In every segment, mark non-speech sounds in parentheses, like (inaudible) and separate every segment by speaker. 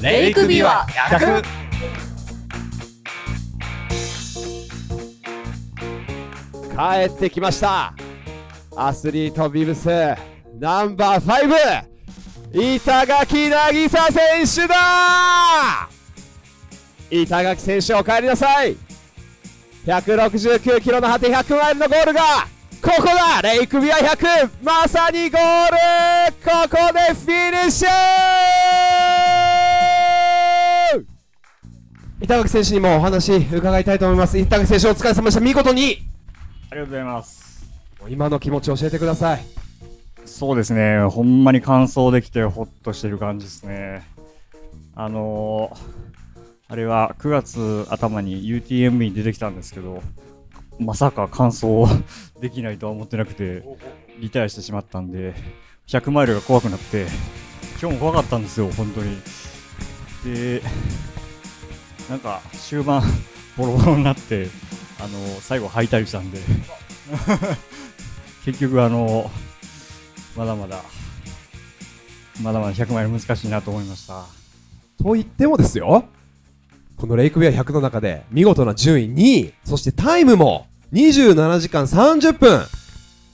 Speaker 1: レイクビュア100
Speaker 2: 帰ってきました。アスリートビブスナンバー5板垣渚選手だ。板垣選手お帰りなさい。169キロの果て100マイルのゴールがここだ。レイクビア100まさにゴール。ここでフィニッシュ板垣選手にもお話伺いたいと思います板垣選手お疲れ様でした見事に
Speaker 3: ありがとうございます。
Speaker 2: 今の気持ち教えてください
Speaker 3: そうですね、ほんまに完走できてほっとしてる感じですね。あのー、あれは9月頭に UTMB に出てきたんですけど、まさか完走できないとは思ってなくて、リタイアしてしまったんで、100マイルが怖くなって、今日も怖かったんですよ、本当に。で、なんか終盤、ボロボロになって、あの最後、敗退したんで、(laughs) 結局、あのまだまだ、まだまだ100マイル難しいなと思いました。
Speaker 2: と言ってもですよ。このレイクウェア100の中で見事な順位2位そしてタイムも27時間30分。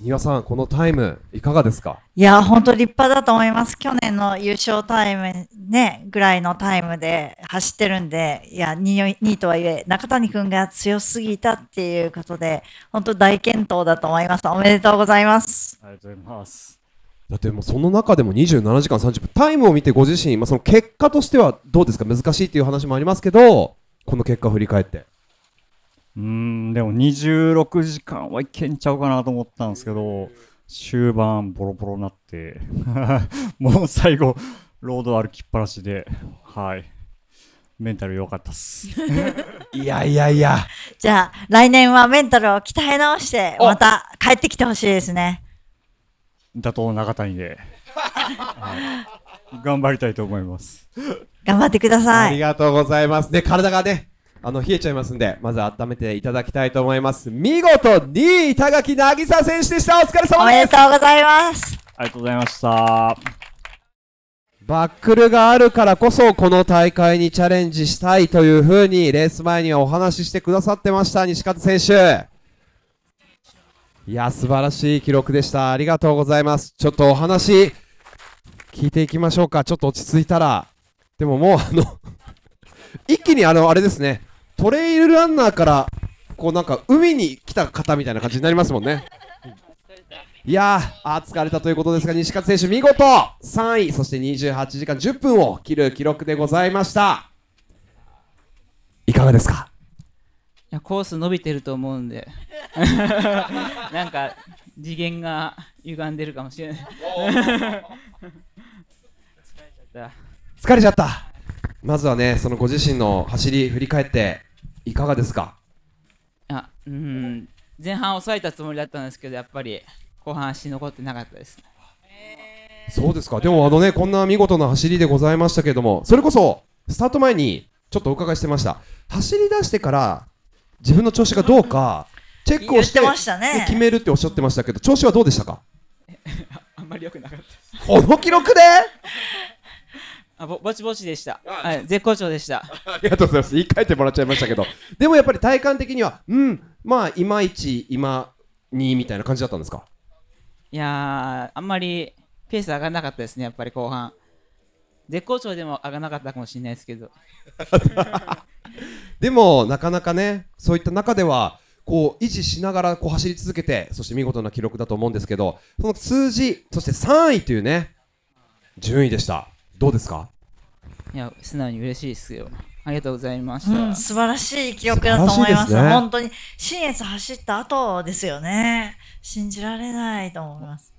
Speaker 2: 丹羽さんこのタイムいかがですか？
Speaker 4: いや、本当立派だと思います。去年の優勝タイムね、ぐらいのタイムで走ってるんで、いや、2位 ,2 位とはいえ、中谷君が強すぎたっていうことで、本当大健闘だと思います。おめでとうございます。
Speaker 3: ありがとうございます。
Speaker 2: だってもうその中でも27時間30分タイムを見てご自身、まあ、その結果としてはどうですか？難しいっていう話もありますけどこの結果を振り返って
Speaker 3: うーん、でも26時間はいけんちゃうかなと思ったんですけど、終盤ボロボロになって、(laughs) もう最後、ロード歩きっぱなしで、はい。メンタル良かったっす。(laughs)
Speaker 2: いやいやいや
Speaker 4: じゃあ、来年はメンタルを鍛え直して、また帰ってきてほしいですね。
Speaker 3: 打倒中谷で、はい、頑張りたいと思います。
Speaker 4: 頑張ってください。
Speaker 2: ありがとうございます。で、体がね、あの、冷えちゃいますんで、まず温めていただきたいと思います。見事、2位、板垣渚選手でした。お疲れ
Speaker 4: おめ
Speaker 2: 様で。
Speaker 4: ですとうございます。
Speaker 3: ありがとうございました。
Speaker 2: バックルがあるからこそ、この大会にチャレンジしたいというふうに、レース前にはお話ししてくださってました、西方選手。いや、素晴らしい記録でした。ありがとうございます。ちょっとお話、聞いていきましょうか。ちょっと落ち着いたら。でももう、あの、(laughs) 一気にあの、あれですね、トレイルランナーから、こうなんか、海に来た方みたいな感じになりますもんね。いやー、疲れたということですが、西勝選手、見事3位、そして28時間10分を切る記録でございました。いかがですか？
Speaker 5: いやコース伸びてると思うんで (laughs) なんか次元が歪んでるかもしれない
Speaker 2: 疲れちゃった。まずはね、そのご自身の走り振り返って、いかがですか？
Speaker 5: あうん。前半抑えたつもりだったんですけどやっぱり後半足残ってなかったです
Speaker 2: そうですか。でもあのね、こんな見事な走りでございましたけれども、それこそ、スタート前に、ちょっとお伺いしてました。走り出してから、自分の調子がどうか、チェックをして、
Speaker 4: 言ってましたね。
Speaker 2: で決めるっておっしゃってましたけど、調子はどうでしたか？
Speaker 5: あんまり良くなかった
Speaker 2: この記録で？
Speaker 5: あぼぼちぼちでした、はい、絶好調でした (laughs)
Speaker 2: ありがとうございます。言い換えてもらっちゃいましたけど。(laughs) でもやっぱり体感的には、うん、まあ、いまいち、今に、みたいな感じだったんですか？
Speaker 5: いやーあんまりペース上がらなかったですねやっぱり後半絶好調でも上がらなかったかもしれないですけど (laughs)
Speaker 2: でも、なかなかね、そういった中では、こう、維持しながらこう走り続けて、そして見事な記録だと思うんですけど、その数字、そして3位というね、順位でした。どうですか？
Speaker 5: いや素直に嬉しいですよありがとうございました、
Speaker 4: うん、素晴らしい記録だと思います。
Speaker 2: ね
Speaker 4: 本当に、新越走った後ですよね。信じられないと思います。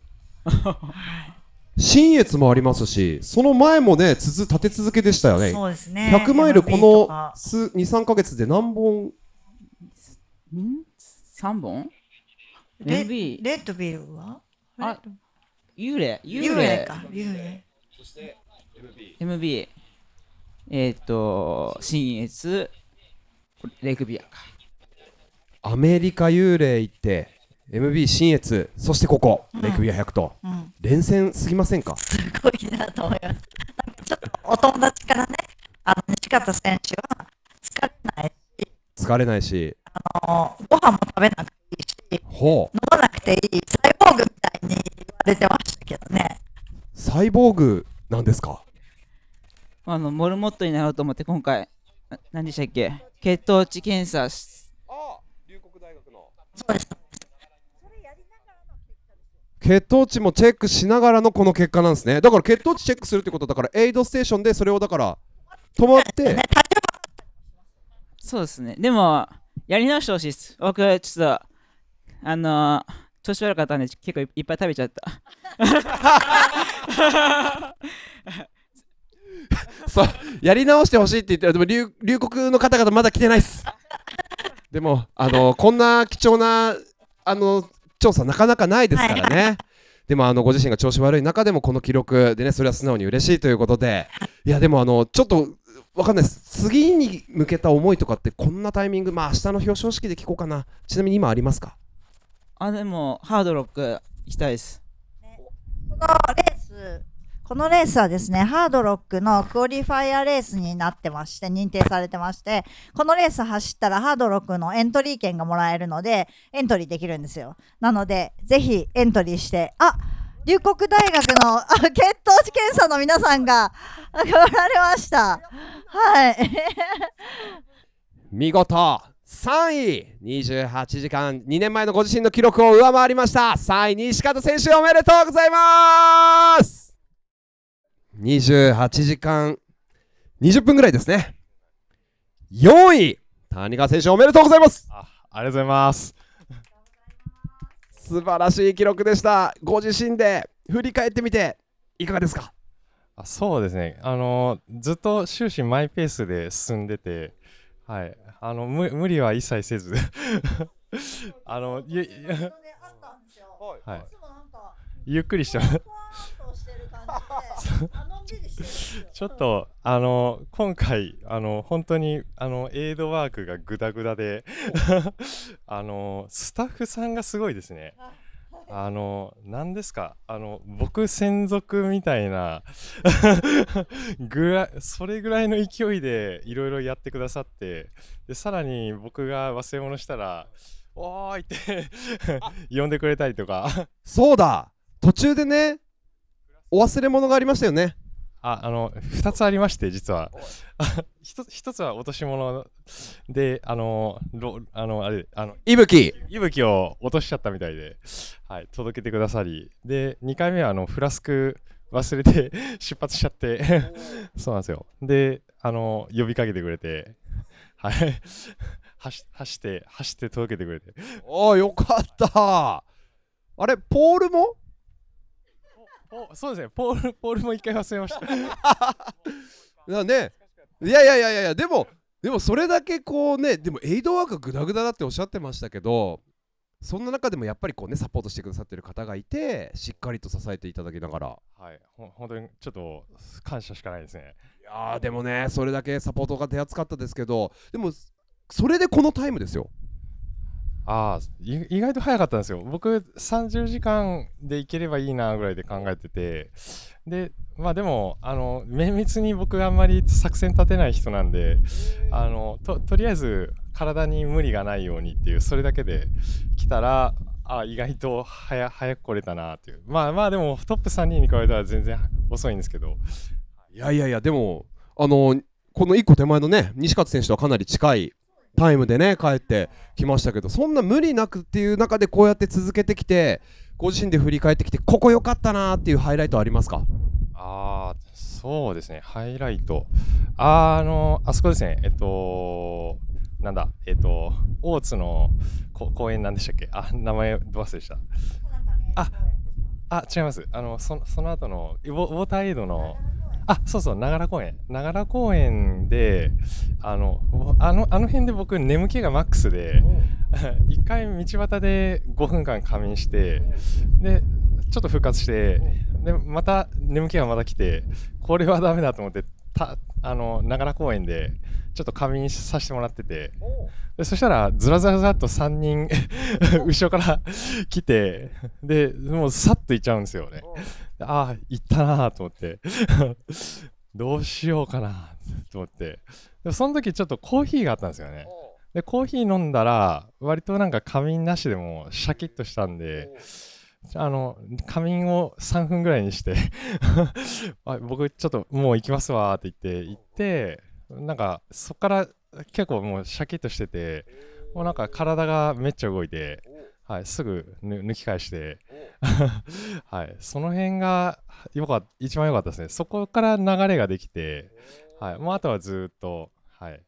Speaker 2: 新越もありますし、その前もね、つづ立て続けでしたよね。
Speaker 4: そうですね。
Speaker 2: 100マイルこの
Speaker 4: か
Speaker 2: 数2、3ヶ月で何本？
Speaker 5: ん3本？
Speaker 4: レレッドビルは？
Speaker 5: あ幽霊
Speaker 4: 幽霊か。幽霊。
Speaker 5: MB えっ、と新越。レイクビアか。
Speaker 2: アメリカ幽霊行って、MB 新越、そしてここ、レイクビア100と、
Speaker 4: うん。
Speaker 2: 連戦すぎませんか？
Speaker 4: すごいなと思います。ちょっとお友達からね、あの西方選手は疲れないし、
Speaker 2: 疲れないし。
Speaker 4: あのご飯も食べなくていいし、
Speaker 2: ほう。
Speaker 4: 飲まなくていい。サイボーグみたいに言われてましたけどね。
Speaker 2: サイボーグなんですか？
Speaker 5: あのモルモットになろうと思って今回な何でしたっけ？血糖値検査し
Speaker 2: あ龍谷大学の。
Speaker 4: そうです。
Speaker 2: 血糖値もチェックしながらのこの結果なんですね。だから血糖値チェックするってことだから、エイドステーションでそれをだから、止まって
Speaker 5: そうですねでもやり直してほしいです僕ちょっとあの調子悪かったんで結構いいっぱい食べちゃった (laughs)
Speaker 2: そう、やり直してほしいって言ってる。でも龍、龍谷の方々まだ来てないっす。でも、あの、こんな貴重な、あの、調査なかなかないですからね。でも、あの、ご自身が調子悪い中でも、この記録でね、それは素直に嬉しいということで、いや、でも、あの、ちょっと、わかんないです。次に向けた思いとかって、こんなタイミング、まあ、明日の表彰式で聞こうかな。ちなみに今ありますか？
Speaker 5: あでもハードロック行きたいです
Speaker 4: このレース、このレースはですね、ハードロックのクオリファイアレースになってまして、認定されてまして、このレース走ったらハードロックのエントリー券がもらえるので、エントリーできるんですよ。なので、ぜひエントリーして、あ龍谷大学のあ血糖値検査の皆さんがあ来られました。はい。(laughs)
Speaker 2: 見事3位28時間。2年前のご自身の記録を上回りました。3位西方選手おめでとうございます。28時間。20分ぐらいですね。4位。谷川選手おめでとうございます。
Speaker 1: あありがとうございます。
Speaker 2: 素晴らしい記録でした。ご自身で。振り返ってみていかがですか？
Speaker 1: あそうですね。あのずっと終始マイペースで進んでて、はい。あの無無理は一切せず、(laughs) あのゆはい。ゆっくりしてま (laughs) す。ちょっとあの今回あの本当にあのエイドワークがグダグダで (laughs) あのスタッフさんがすごいですね。あの何ですか？あの僕専属みたいな (laughs) ぐらそれぐらいの勢いでいろいろやってくださってでさらに僕が忘れ物したら「おーい!」って呼んでくれたりとか。
Speaker 2: そうだ。途中でねお忘れ物がありましたよね。
Speaker 1: ああの2つありまして実は。1 (laughs) つ一つは落とし物であのろあのあれあの
Speaker 2: いぶき
Speaker 1: 息吹を落としちゃったみたいで、はい、届けてくださり。で2回目はあのフラスク忘れて (laughs) 出発しちゃって。そうなんですよ。であの呼びかけてくれて。はい。(laughs) 走走って走って届けてくれて。
Speaker 2: おおよかった。あれポールも？
Speaker 1: おそうですね。ポールポールも1回忘れました。(laughs)
Speaker 2: だね。いやいやいやいやいやでもでもそれだけこうねでもエイドワークグダグダだっておっしゃってましたけどそんな中でもやっぱりこうねサポートしてくださってる方がいてしっかりと支えていただきながら。
Speaker 1: はい。ほ本当にちょっと感謝しかないですね。
Speaker 2: いやーでもねそれだけサポートが手厚かったですけどでもそれでこのタイムですよ
Speaker 1: ああ意外と早かったんですよ。僕30時間でいければいいなぐらいで考えてて。でまあでもあの綿密に僕あんまり作戦立てない人なんであのととりあえず体に無理がないようにっていうそれだけで来たらあ意外と早早く来れたなっていう。まあまあでもトップ3人に比べたら全然遅いんですけど。
Speaker 2: いやいやいやでもあのこの1個手前のね西勝選手とはかなり近いタイムでね帰ってきましたけどそんな無理なくっていう中でこうやって続けてきてご自身で振り返ってきてここ良かったなーっていうハイライトありますか？
Speaker 1: ああそうですね。ハイライトあーあのあそこですねえっとなんだ？えっと大津のこ公園なんでしたっけ？あ名前ど忘れした。ああ違います。あのそその後のウォウォーターエイドのあそうそう長良公園。長良公園であのあのあの辺で僕眠気がマックスで (laughs) 一回道端で5分間仮眠してでちょっと復活してでまた眠気がまた来てこれはダメだと思ってたあの長良公園でちょっと仮眠させてもらってて。でそしたらずらずらずらっと3人 (laughs) 後ろから来てでもうさっと行っちゃうんですよね。ああ行ったなと思って。(laughs) どうしようかなと思って。でもその時ちょっとコーヒーがあったんですよね。でコーヒー飲んだら割となんか仮眠なしでもシャキッとしたんであの仮眠を3分ぐらいにして (laughs) あ僕ちょっともう行きますわって言って行ってなんかそっから結構もうシャキッとしててもうなんか体がめっちゃ動いて、はい、すぐ抜き返して、(laughs) はい、その辺がよか一番良かったですね。そこから流れができて、はい、もうあとはずっと、はい、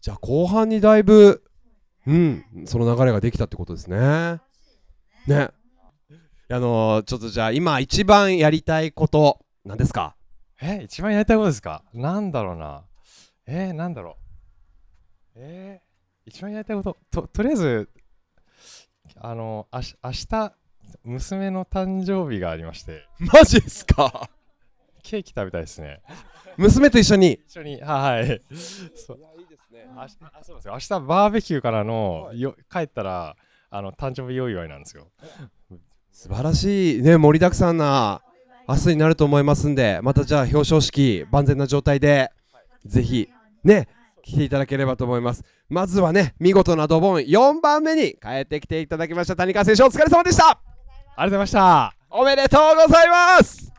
Speaker 2: じゃあ後半にだいぶうんその流れができたってことですね。ね。あのーちょっとじゃあ今一番やりたいこと何ですか？
Speaker 1: え一番やりたいことですか？なんだろうな。えー、なんだろう。えー、一番やりたいことととりあえずあのあし明日娘の誕生日がありまして。
Speaker 2: マジですか？
Speaker 1: ケーキ食べたいですね。
Speaker 2: 娘と一緒に？
Speaker 1: 一緒に。はい。そう。明日あそうですよ。明日バーベキューからのよ帰ったらあの誕生日お祝いなんですよ
Speaker 2: 素晴らしいね盛りだくさんな明日になると思いますんでまたじゃあ表彰式万全な状態でぜひね来ていただければと思います。まずはね見事なドボン4番目に帰ってきていただきました谷川選手お疲れ様でした。
Speaker 1: ありがとうございました。
Speaker 2: おめでとうございます。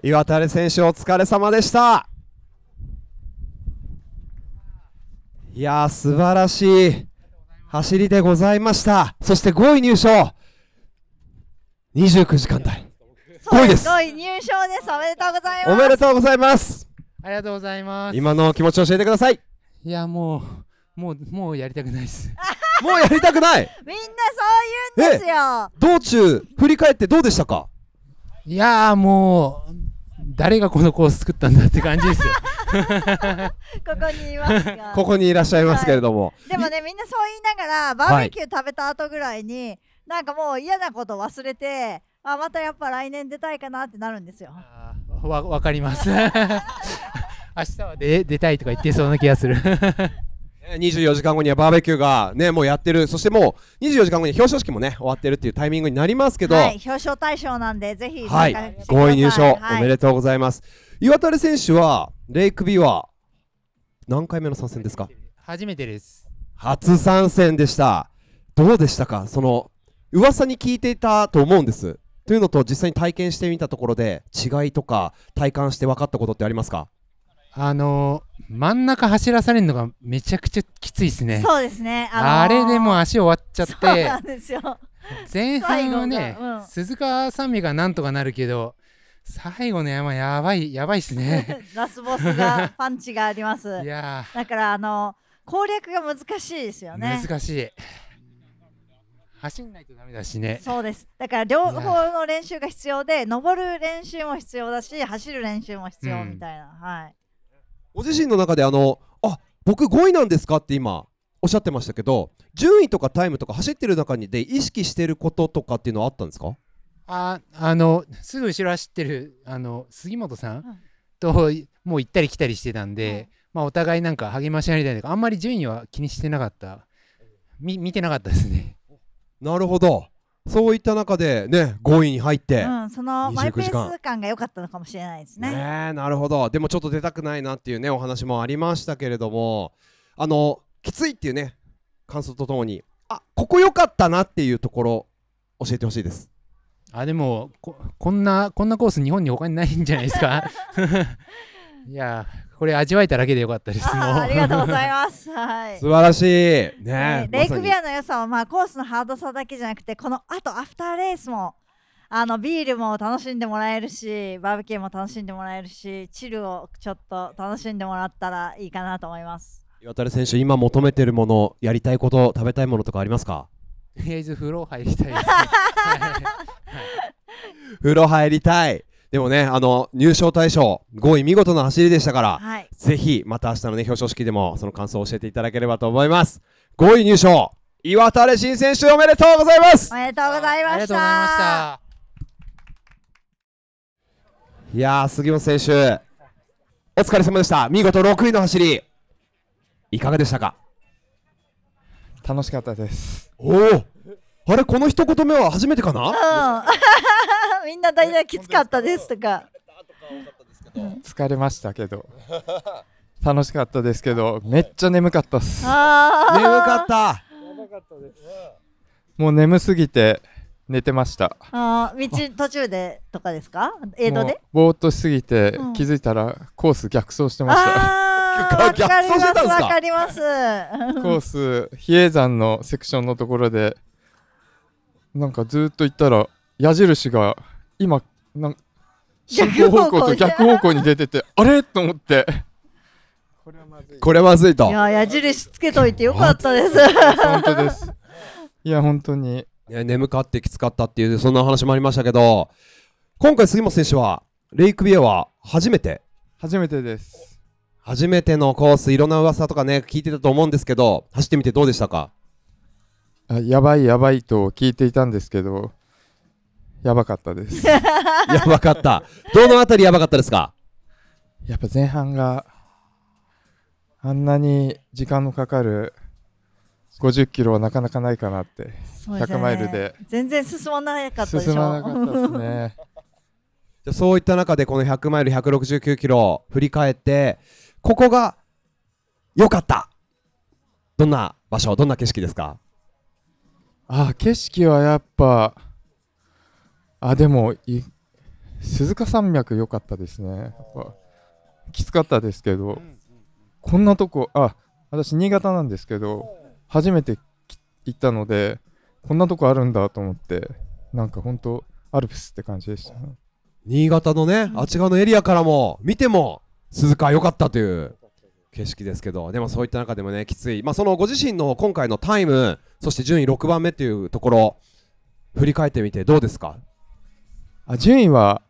Speaker 2: 岩垂選手お疲れ様でした。いやー素晴らしい走りでございましたそして5位入賞29時間台5位です
Speaker 4: 5位入賞です。おめでとうございます。
Speaker 2: おめでとうございます
Speaker 6: ありがとうございます。
Speaker 2: 今のお気持ちを教えてください
Speaker 6: いや、もう、もう、もうやりたくないです。(laughs)
Speaker 2: もうやりたくない？
Speaker 4: みんなそう言うんですよ。
Speaker 2: 道中振り返ってどうでしたか？
Speaker 6: いやー、もう、誰がこのコース作ったんだって感じですよ。(laughs)
Speaker 4: ここにいますが。
Speaker 2: ここにいらっしゃいますけれども、
Speaker 4: でもね、みんなそう言いながら、バーベキュー食べた後ぐらいに、なんかもう嫌なこと忘れて、あ、またやっぱ来年出たいかなってなるんですよ。
Speaker 6: わ、わかります。(laughs) 明日はで出たいとか言ってそうな気がする。
Speaker 2: えー24時間後にはバーベキューがねもうやってる。そしてもう24時間後に表彰式もね終わってるっていうタイミングになりますけど。
Speaker 4: は、
Speaker 2: はいい、
Speaker 4: 表彰対象なんで、ぜひ
Speaker 2: 5
Speaker 4: 参加してください。
Speaker 2: 位入賞、
Speaker 4: はい。
Speaker 2: おめでとうございます。岩垂選手はレイクビは何回目の参戦ですか？
Speaker 6: 初めてです。
Speaker 2: 初参戦でした。どうでしたか？その噂に聞いていたと思うんです。というのと実際に体験してみたところで違いとか体感して分かったことってありますか？
Speaker 6: あのー、真ん中走らされるのがめちゃくちゃきついですね。
Speaker 4: そうですね。あのー
Speaker 6: あれでもう足終わっちゃっ
Speaker 4: そう
Speaker 6: て
Speaker 4: な、んですよ。
Speaker 6: 前半はね
Speaker 4: うん、
Speaker 6: 鈴鹿三味がなんとかなるけど、最後の山やばい、やばいっすね。(laughs)
Speaker 4: ラスボスが (laughs) パンチがあります。
Speaker 6: いや
Speaker 4: だからあの攻略が難しいですよ
Speaker 6: ー、
Speaker 4: ね。
Speaker 6: 難しい。走んないとダメだしね。
Speaker 4: そうです。だから両方の練習が必要で、登る練習も必要だし、走る練習も必要
Speaker 6: うん
Speaker 4: みたいな。はい。
Speaker 2: ご自身の中であのあ僕5位なんですかって今おっしゃってましたけど順位とかタイムとか走ってる中にで意識してることとかっていうのはあったんですか？
Speaker 6: ああのすぐ後ろ走ってるあの杉本さん、
Speaker 4: ん。
Speaker 6: ともう行ったり来たりしてたんで、まあ、お互いなんか励まし合いたいとかあんまり順位は気にしてなかった。み見てなかったですね。
Speaker 2: なるほどそういった中でね5位に入って、
Speaker 4: うん、そのマイペ
Speaker 2: 29時間。
Speaker 4: ース感が良かったのかもしれないですね。
Speaker 2: ねえなるほど。でもちょっと出たくないなっていうねお話もありましたけれどもあのきついっていうね感想とともにあここ良かったなっていうところ教えてほしいです。
Speaker 6: あでもここんなこんなコース日本に他にないんじゃないですか？(laughs) (laughs) (laughs) いやこれ味わえただけでよかったです
Speaker 4: あありがとうございます。はい。(laughs)
Speaker 2: 素晴らしい。ね
Speaker 4: レイクビアの良さは、まあ、コースのハードさだけじゃなくてこのあとアフターレースもあのビールも楽しんでもらえるしバーベキューも楽しんでもらえるしチルをちょっと楽しんでもらったらいいかなと思います。
Speaker 2: 岩垂選手今求めてるものやりたいこと食べたいものとかありますか？
Speaker 6: とりあえず風呂入りたいです、ね。(laughs) はい。
Speaker 2: 風呂入りたいでもねあの入賞大賞5位見事な走りでしたから
Speaker 4: はい、
Speaker 2: ぜひまた明日のね表彰式でもその感想を教えていただければと思います。5位入賞岩垂新選手おめでとうございます。
Speaker 4: おめでとうございました。
Speaker 6: ありがとうございました。
Speaker 2: いやー杉本選手お疲れ様でした。見事6位の走りいかがでしたか？
Speaker 7: 楽しかったです。
Speaker 2: おおあれこの一言目は初めてかな？
Speaker 4: うん、(laughs) みんな大体きつかったですとか。
Speaker 7: 疲れましたけど。(laughs) 楽しかったですけどめっちゃ眠かったっす。
Speaker 2: 眠かった。
Speaker 7: もう眠すぎて寝てました。
Speaker 4: あー道途中でとかですか？映像で？
Speaker 7: ぼーっとしすぎて、
Speaker 4: うん。
Speaker 7: 気づいたらコース逆走してました。
Speaker 4: わ
Speaker 2: 逆
Speaker 4: かります
Speaker 2: 走してたんですか？
Speaker 4: わかります。
Speaker 7: コース比叡山のセクションのところでなんかずーっと行ったら矢印が今なん進行方向と逆方向に出ててあれ？と思って。これはまずい。
Speaker 2: これまずいと。
Speaker 4: いや矢印つけといてよかったです。
Speaker 7: 本当です。いや本当に。
Speaker 2: いや眠かってきつかったっていうそんな話もありましたけど今回杉本選手はレイクビアは初めて？
Speaker 7: 初めてです。
Speaker 2: 初めてのコースいろんな噂とかね聞いてたと思うんですけど走ってみてどうでしたか？
Speaker 7: あやばいやばいと聞いていたんですけどやばかったです。(laughs)
Speaker 2: やばかった。どのあたりやばかったですか？
Speaker 7: やっぱ前半があんなに時間のかかる50キロはなかなかないかなって。
Speaker 4: ね。
Speaker 7: 100マイルで。
Speaker 4: 全然進まなかったでしょ。
Speaker 7: 進まなかったですね。(laughs)
Speaker 2: じゃあそういった中でこの100マイル169キロ振り返ってここが良かった。どんな場所どんな景色ですか？
Speaker 7: あ景色はやっぱあでもい鈴鹿山脈良かったですね。やっぱきつかったですけどこんなとこあ私新潟なんですけど初めてき行ったのでこんなとこあるんだと思ってなんか本当アルプスって感じでした
Speaker 2: 新潟のねあっち側のエリアからも見ても鈴鹿良かったという景色ですけどでもそういった中でもねきつい。まあそのご自身の今回のタイムそして順位6番目っていうところ振り返ってみてどうですか？
Speaker 7: あ順位は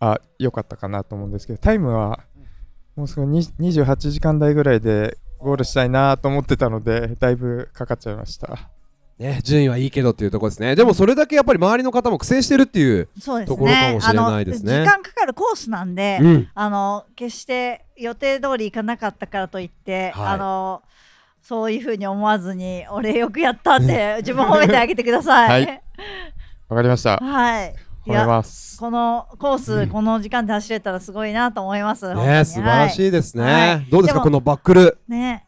Speaker 7: あ良かったかなと思うんですけどタイムはもうすぐに28時間台ぐらいでゴールしたいなと思ってたのでだいぶかかっちゃいました。
Speaker 2: ね順位はいいけどっていうところですね。でもそれだけやっぱり周りの方も苦戦してるっていう
Speaker 4: そうです
Speaker 2: ところか
Speaker 4: ね
Speaker 2: も。しれないですね。
Speaker 4: あの時間かかるコースなんで、
Speaker 2: うん。
Speaker 4: あの決して予定通り行かなかったからといって、
Speaker 2: はい。
Speaker 4: あのそういうふうに思わずに俺よくやったって自分褒めてあげてください。
Speaker 7: はい。わかりました。
Speaker 4: はい。い
Speaker 7: 褒め
Speaker 4: や
Speaker 7: ます
Speaker 4: このコース、この時間で走れたらすごいなと思います。
Speaker 2: ね素晴らし
Speaker 4: い。
Speaker 2: いですね、
Speaker 4: はい
Speaker 2: どうですかこのバックル？
Speaker 4: ね。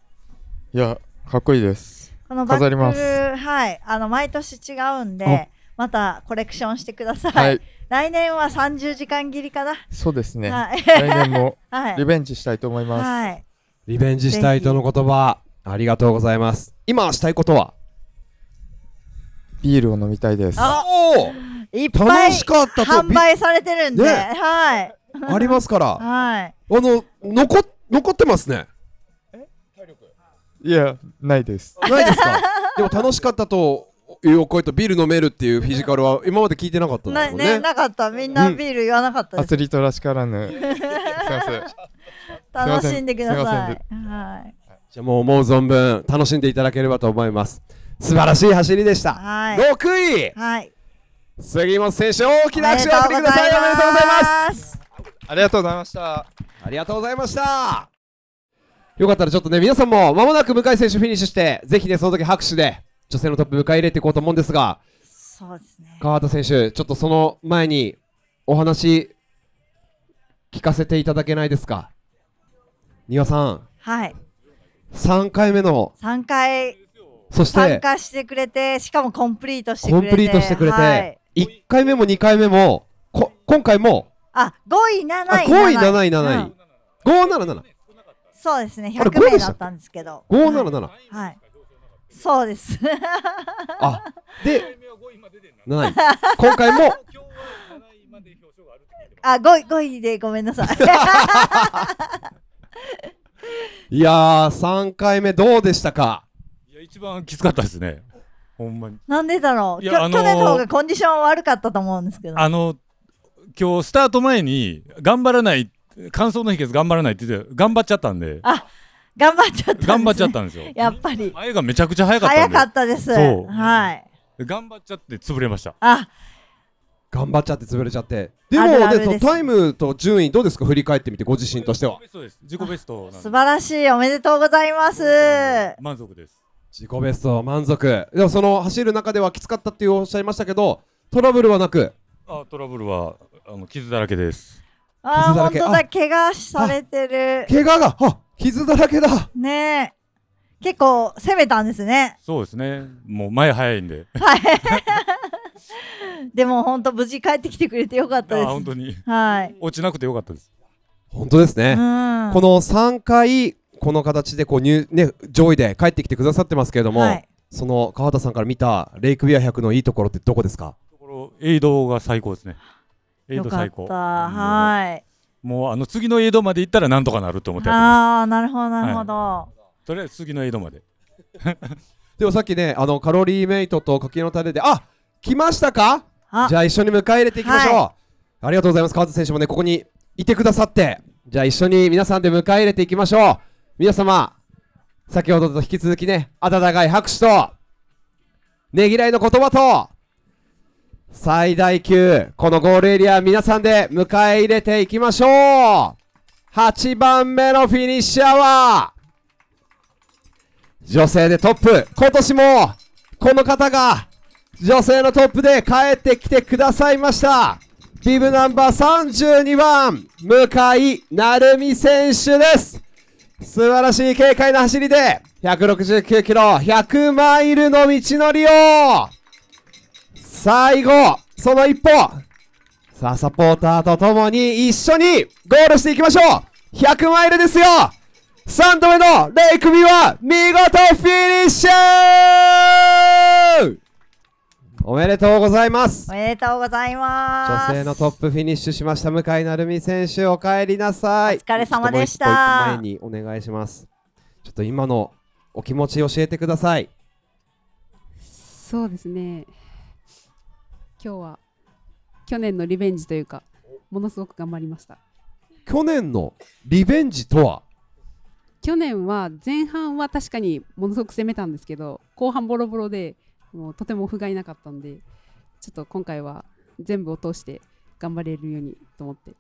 Speaker 7: いやかっこいいです
Speaker 4: このバック
Speaker 7: 飾ります
Speaker 4: ル、はい、あの毎年違うんで、またコレクションしてください。
Speaker 7: はい
Speaker 4: 来年は30時間切りかな。
Speaker 7: そうですね
Speaker 4: はい。
Speaker 7: 来年も (laughs)
Speaker 4: はい。
Speaker 7: リベンジしたいと思います
Speaker 4: はい。
Speaker 2: リベンジしたいとの言葉ありがとうございます今したいことは？
Speaker 7: ビールを飲みたいです
Speaker 4: あ
Speaker 2: お
Speaker 4: いっぱい
Speaker 2: 楽しかったと
Speaker 4: 販売されてるんで、
Speaker 2: ね
Speaker 4: はい。
Speaker 2: ありますから。
Speaker 4: はい。
Speaker 2: あの残残ってますね。
Speaker 7: いやないです。
Speaker 2: ないですか？(laughs) でも楽しかったというお声とビール飲めるっていうフィジカルは今まで聞いてなかったんね。
Speaker 4: ね、なかった。みんなビール言わなかったです。
Speaker 7: アスリートらしからぬ。(laughs) すいません。
Speaker 4: 楽しんでくださ
Speaker 7: せ
Speaker 4: い。はい。
Speaker 2: じゃあもう思う存分楽しんでいただければと思います。素晴らしい走りでした、
Speaker 4: はい。
Speaker 2: 6位。
Speaker 4: はい。
Speaker 2: 杉本選手大きな拍手を送ってください。おめでとうございます。
Speaker 4: す。
Speaker 7: ありがとうございました。
Speaker 2: ありがとうございました。よかったらちょっとね皆さんも間もなく向井選手フィニッシュしてぜひねその時拍手で女性のトップ迎え入れていこうと思うんですが
Speaker 4: そうですね。
Speaker 2: 川畑選手ちょっとその前にお話聞かせていただけないですか？丹羽さん。
Speaker 4: はい。
Speaker 2: 3回目の。
Speaker 4: 3回。
Speaker 2: そして。
Speaker 4: 参加してくれて、しかもコンプリートしてくれて。
Speaker 2: コンプリートしてくれ
Speaker 4: はい。
Speaker 2: て1回目も2回目もこ今回も
Speaker 4: あ、5位、7
Speaker 2: あ
Speaker 4: 位。
Speaker 2: 5位7位7
Speaker 4: うん
Speaker 2: 位577
Speaker 4: そうですね。
Speaker 2: あれ
Speaker 4: 100
Speaker 2: 5でした
Speaker 4: 名だったんですけど。
Speaker 2: 577
Speaker 4: はい。そうです。
Speaker 2: あで7位今回も (laughs)
Speaker 4: あ、5位、5位でごめんなさい。
Speaker 2: いやー3回目どうでしたか？
Speaker 8: いや一番きつかったですね。ほんまに。
Speaker 4: なんでだろう、去年の方がコンディション悪かったと思うんですけど。
Speaker 8: あの、今日スタート前に、頑張らない、乾燥の秘訣頑張らないって言って、頑張っちゃったんで、
Speaker 4: あ、頑張っちゃったんです、ね。
Speaker 8: 頑張っちゃったんですよ。
Speaker 4: やっぱり。
Speaker 8: 前がめちゃくちゃ早かったんで。
Speaker 4: 早かったです。
Speaker 8: そう
Speaker 4: はい。
Speaker 8: 頑張っちゃって潰れました。
Speaker 4: あ、
Speaker 2: 頑張っちゃって潰れちゃってでも
Speaker 4: あるある
Speaker 2: ねその
Speaker 4: です
Speaker 2: タイムと順位どうですか？振り返ってみてご自身としては
Speaker 8: ベストです。自己ベスト
Speaker 4: 素晴らしい。おめでとうございます。
Speaker 8: 満足です。
Speaker 2: 自己ベスト満足。でもその走る中ではきつかったっておっしゃいましたけどトラブルはなく。
Speaker 8: あトラブルはあの傷だらけです。
Speaker 4: あー
Speaker 2: 傷だらけ。
Speaker 4: 本当だ。怪我されてる。
Speaker 2: 怪我が？あ傷だらけだ。
Speaker 4: ねえ。結構攻めたんですね。
Speaker 8: そうですね。もう前早いんで。
Speaker 4: はい。(laughs) でも本当無事帰ってきてくれてよかった
Speaker 8: あ
Speaker 4: です。
Speaker 8: 本当に。
Speaker 4: はい。
Speaker 8: 落ちなくてよかったです。
Speaker 2: 本当ですね、
Speaker 4: うん。
Speaker 2: この3回この形でこう入、ね、上位で帰ってきてくださってますけれども、
Speaker 4: はい。
Speaker 2: その川田さんから見たレイクビア100のいいところってどこですか？
Speaker 8: ところエイドが最高ですね。エイ
Speaker 4: よかっ
Speaker 8: ド最高。
Speaker 4: たはい。
Speaker 8: もうあの次のエイドまで行ったらなんとかなると思ってやってま
Speaker 4: ああなるほどなるほど、
Speaker 8: す。とりあえず次のエイドまで。(laughs)
Speaker 2: でもさっきねあのカロリーメイトと柿の種であ来ましたか？
Speaker 4: あ。
Speaker 2: じゃあ一緒に迎え入れていきましょう、
Speaker 4: は
Speaker 2: ありがとうございます。川田選手もねここにいてくださって。じゃあ一緒に皆さんで迎え入れていきましょう皆様先ほどと引き続きね温かい拍手とねぎらいの言葉と最大級このゴールエリア皆さんで迎え入れていきましょう。8番目のフィニッシャーは女性でトップ。今年もこの方が女性のトップで帰ってきてくださいました。ビブナンバー32番向井成美選手です。素晴らしい軽快な走りで169キロ100マイルの道のりを最後その一歩さあサポーターと共に一緒にゴールしていきましょう。100マイルですよ。3度目のレイクビは見事フィニッシュおめでとうございます。
Speaker 4: おめでとうございます。
Speaker 2: 女性のトップフィニッシュしました向井成美選手お帰りなさい。
Speaker 4: お疲れ様でした。
Speaker 2: ちょっともう一歩一歩前にお願いします。ちょっと今のお気持ち教えてください。
Speaker 9: そうですね。今日は去年のリベンジというかものすごく頑張りました。
Speaker 2: 去年のリベンジとは？
Speaker 9: 去年は前半は確かにものすごく攻めたんですけど後半ボロボロでもうとても不甲斐なかったんでちょっと今回は全部を通して頑張れるようにと思って。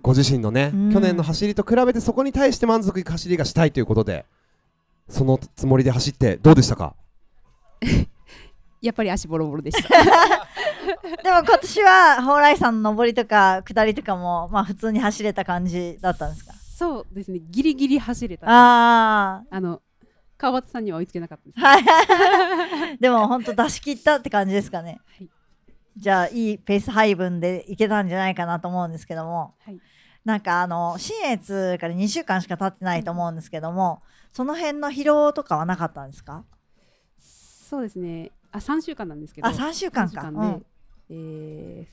Speaker 2: ご自身のね、
Speaker 4: うん。
Speaker 2: 去年の走りと比べてそこに対して満足いく走りがしたいということでそのつもりで走ってどうでしたか？(laughs)
Speaker 9: やっぱり足ボロボロでした。(laughs)
Speaker 4: でも今年は蓬莱山の上りとか下りとかもまあ普通に走れた感じだったんですか？
Speaker 9: そうですね。ギリギリ走れた。
Speaker 4: あ
Speaker 9: あの川端さんには追いつけなかったです。
Speaker 4: あはい。(laughs) でも本当出し切ったって感じですかね、
Speaker 9: はい。
Speaker 4: じゃあいいペース配分でいけたんじゃないかなと思うんですけども、
Speaker 9: はい。
Speaker 4: なんかあの新越から2週間しか経ってないと思うんですけども、その辺の疲労とかはなかったんですか？
Speaker 9: そうですね。あ3週間なんですけど。
Speaker 4: あ3週間か。
Speaker 9: 3週間で、
Speaker 4: うん。
Speaker 9: え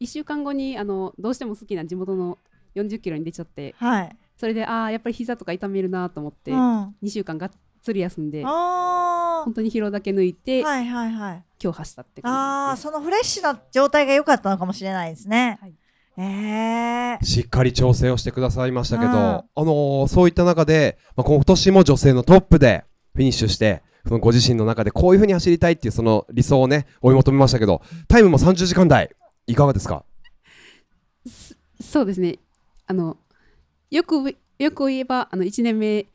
Speaker 9: 1週間後にあのどうしても好きな地元の40キロに出ちゃって
Speaker 4: はい、
Speaker 9: それでああやっぱり膝とか痛めるなと思って、
Speaker 4: うん、
Speaker 9: 2週間がっつり休んで
Speaker 4: あ
Speaker 9: 本当に疲労だけ抜いて、
Speaker 4: ーはいはいはい。
Speaker 9: 今日走ったって
Speaker 4: あ
Speaker 9: 感じ
Speaker 4: あそのフレッシュな状態が良かったのかもしれないですね、
Speaker 9: はい。
Speaker 4: えー、
Speaker 2: しっかり調整をしてくださいましたけど、
Speaker 4: うん。
Speaker 2: あのーそういった中で、まあ、今年も女性のトップでフィニッシュしてそのご自身の中でこういうふうに走りたいっていうその理想をね追い求めましたけどタイムも30時間台いかがですか？
Speaker 9: そうですね。あのよくよく言えばあの1年目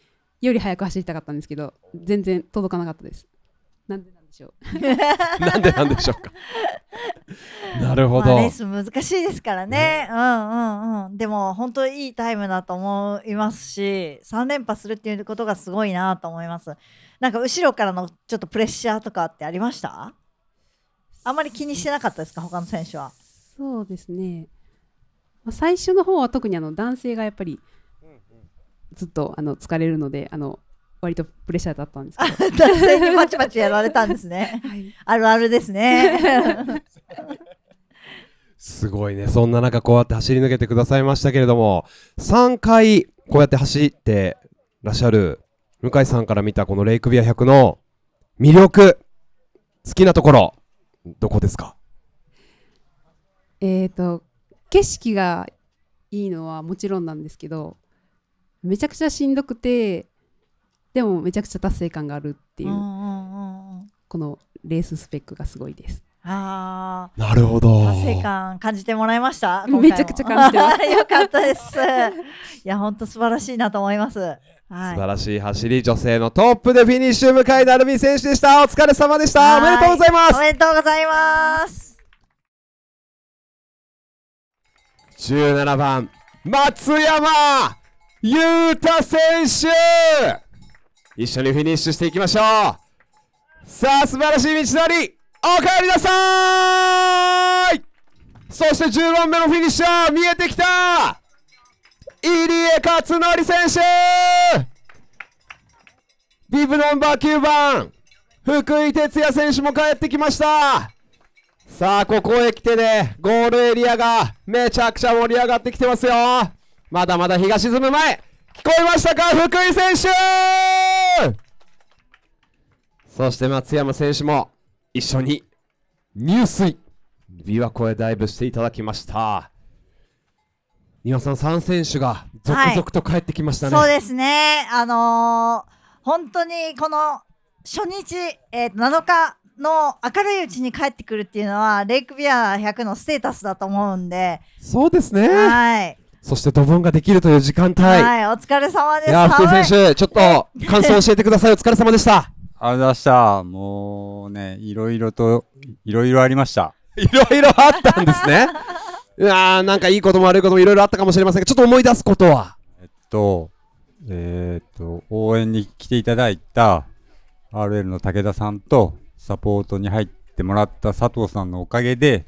Speaker 9: より早く走りたかったんですけど全然届かなかったです。なんでなんでしょう。(laughs)
Speaker 2: なんでなんでしょうか。(laughs) なるほ
Speaker 4: まあ、
Speaker 2: ど、
Speaker 4: レース難しいですからね。うんうんうん。でも本当にいいタイムだと思いますし3連覇するっていうことがすごいなと思います。なんか後ろからのちょっとプレッシャーとかってありました？あんまり気にしてなかったですか？他の選手は。
Speaker 9: そうですね、まあ、最初の方は特にあの男性がやっぱりずっとあの疲れるのであの割とプレッシャーだったんですけど。
Speaker 4: 男性にバチバチやられたんですね。
Speaker 9: はい。
Speaker 4: あるあるですね。
Speaker 2: すごいね。そんな中こうやって走り抜けてくださいましたけれども3回こうやって走ってらっしゃる向井さんから見たこのレイクビア100の魅力好きなところどこですか？
Speaker 9: えっ、と景色がいいのはもちろんなんですけどめちゃくちゃしんどくてでもめちゃくちゃ達成感があるっていううん
Speaker 4: うんうんうん。
Speaker 9: このレーススペックがすごいです。
Speaker 4: あー。
Speaker 2: なるほど。
Speaker 4: 達成感感じてもらいました？
Speaker 9: めちゃくちゃ感じてます。(laughs)
Speaker 4: よかったです。いや本当素晴らしいなと思います。はい。
Speaker 2: 素晴らしい走り女性のトップでフィニッシュ向井成美選手でした。お疲れ様でした。おめでとうございます。
Speaker 4: おめでとうございます。
Speaker 2: 17番松山裕太選手!一緒にフィニッシュしていきましょう!さあ素晴らしい道のり!お帰りなさい!そして10番目のフィニッシャー見えてきた!入江勝則選手!ビブナンバー9番!福井哲也選手も帰ってきました!さあここへ来てねゴールエリアがめちゃくちゃ盛り上がってきてますよ!まだまだ日が沈む前聞こえましたか福井選手？そして松山選手も一緒に入水。琵琶湖へダイブしていただきました。丹羽さん3選手が続々と帰ってきましたね、
Speaker 4: そうですね。あのー本当にこの初日、えー7日の明るいうちに帰ってくるっていうのは、レイクビア100のステータスだと思うんで、
Speaker 2: そうですね。
Speaker 4: はい。
Speaker 2: そしてドボンができるという時間帯、
Speaker 4: はい、お疲れ様です。
Speaker 2: いや福井選手ちょっと感想を教えてください (laughs) お疲れ様でした
Speaker 10: ありがとうございました。もうね、いろいろと、いろいろありました。
Speaker 2: いろいろあったんですね (laughs) いやーなんかいいことも悪いこともいろいろあったかもしれませんがちょっと思い出すことは？
Speaker 10: と、えーっと、応援に来ていただいた RL の武田さんと、サポートに入ってもらった佐藤さんのおかげで、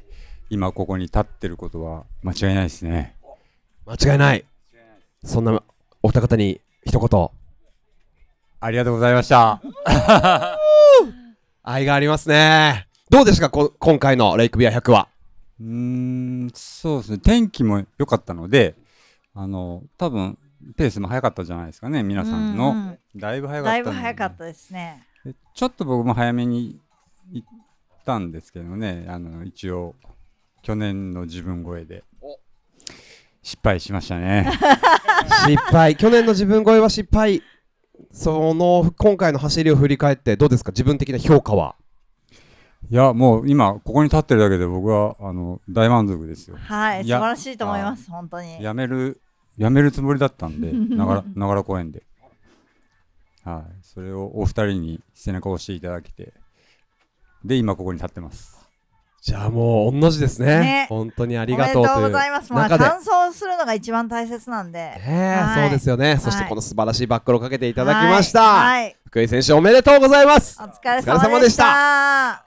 Speaker 10: 今ここに立ってることは間違いないですね。
Speaker 2: 間違いないそんなお二方に一言
Speaker 10: ありがとうございました。(laughs)
Speaker 2: 愛がありますねどうでしたかこ今回のレイクビア100は？
Speaker 10: うーん、そうですね。天気も良かったので、あの、多分、ペースも早かったじゃないですかね、皆さんの。
Speaker 4: うんうん
Speaker 10: だいぶ早かった
Speaker 4: だいぶ早かったですね。
Speaker 10: でちょっと僕も早めに行ったんですけどね、あの一応、去年の自分超えで失敗しましたね。
Speaker 2: 失敗去年の自分超えは失敗その今回の走りを振り返ってどうですか？自分的な評価はい
Speaker 10: や、もう今、ここに立ってるだけで僕はあの大満足ですよ。
Speaker 4: はい、素
Speaker 10: や
Speaker 4: 晴らしいと思います、本当に。
Speaker 10: やめる、やめるつもりだったんで、(laughs) ながらながら公園で。はい、それをお二人に背中を押していただけて、で、今ここに立ってます。
Speaker 2: じゃあもう同じですね。
Speaker 4: ね。
Speaker 2: 本当にあ
Speaker 4: あ
Speaker 2: りがとうという
Speaker 4: ございます。まあ、
Speaker 2: 中で。
Speaker 4: 完走するのが一番大切なんで。
Speaker 2: ねえ
Speaker 4: はい。
Speaker 2: そうですよね、そして
Speaker 4: はい
Speaker 2: この素晴らしいバックルをかけていただきました、
Speaker 4: はい。はい。
Speaker 2: 福井選手おめでとうございます。
Speaker 4: お疲れ様でした。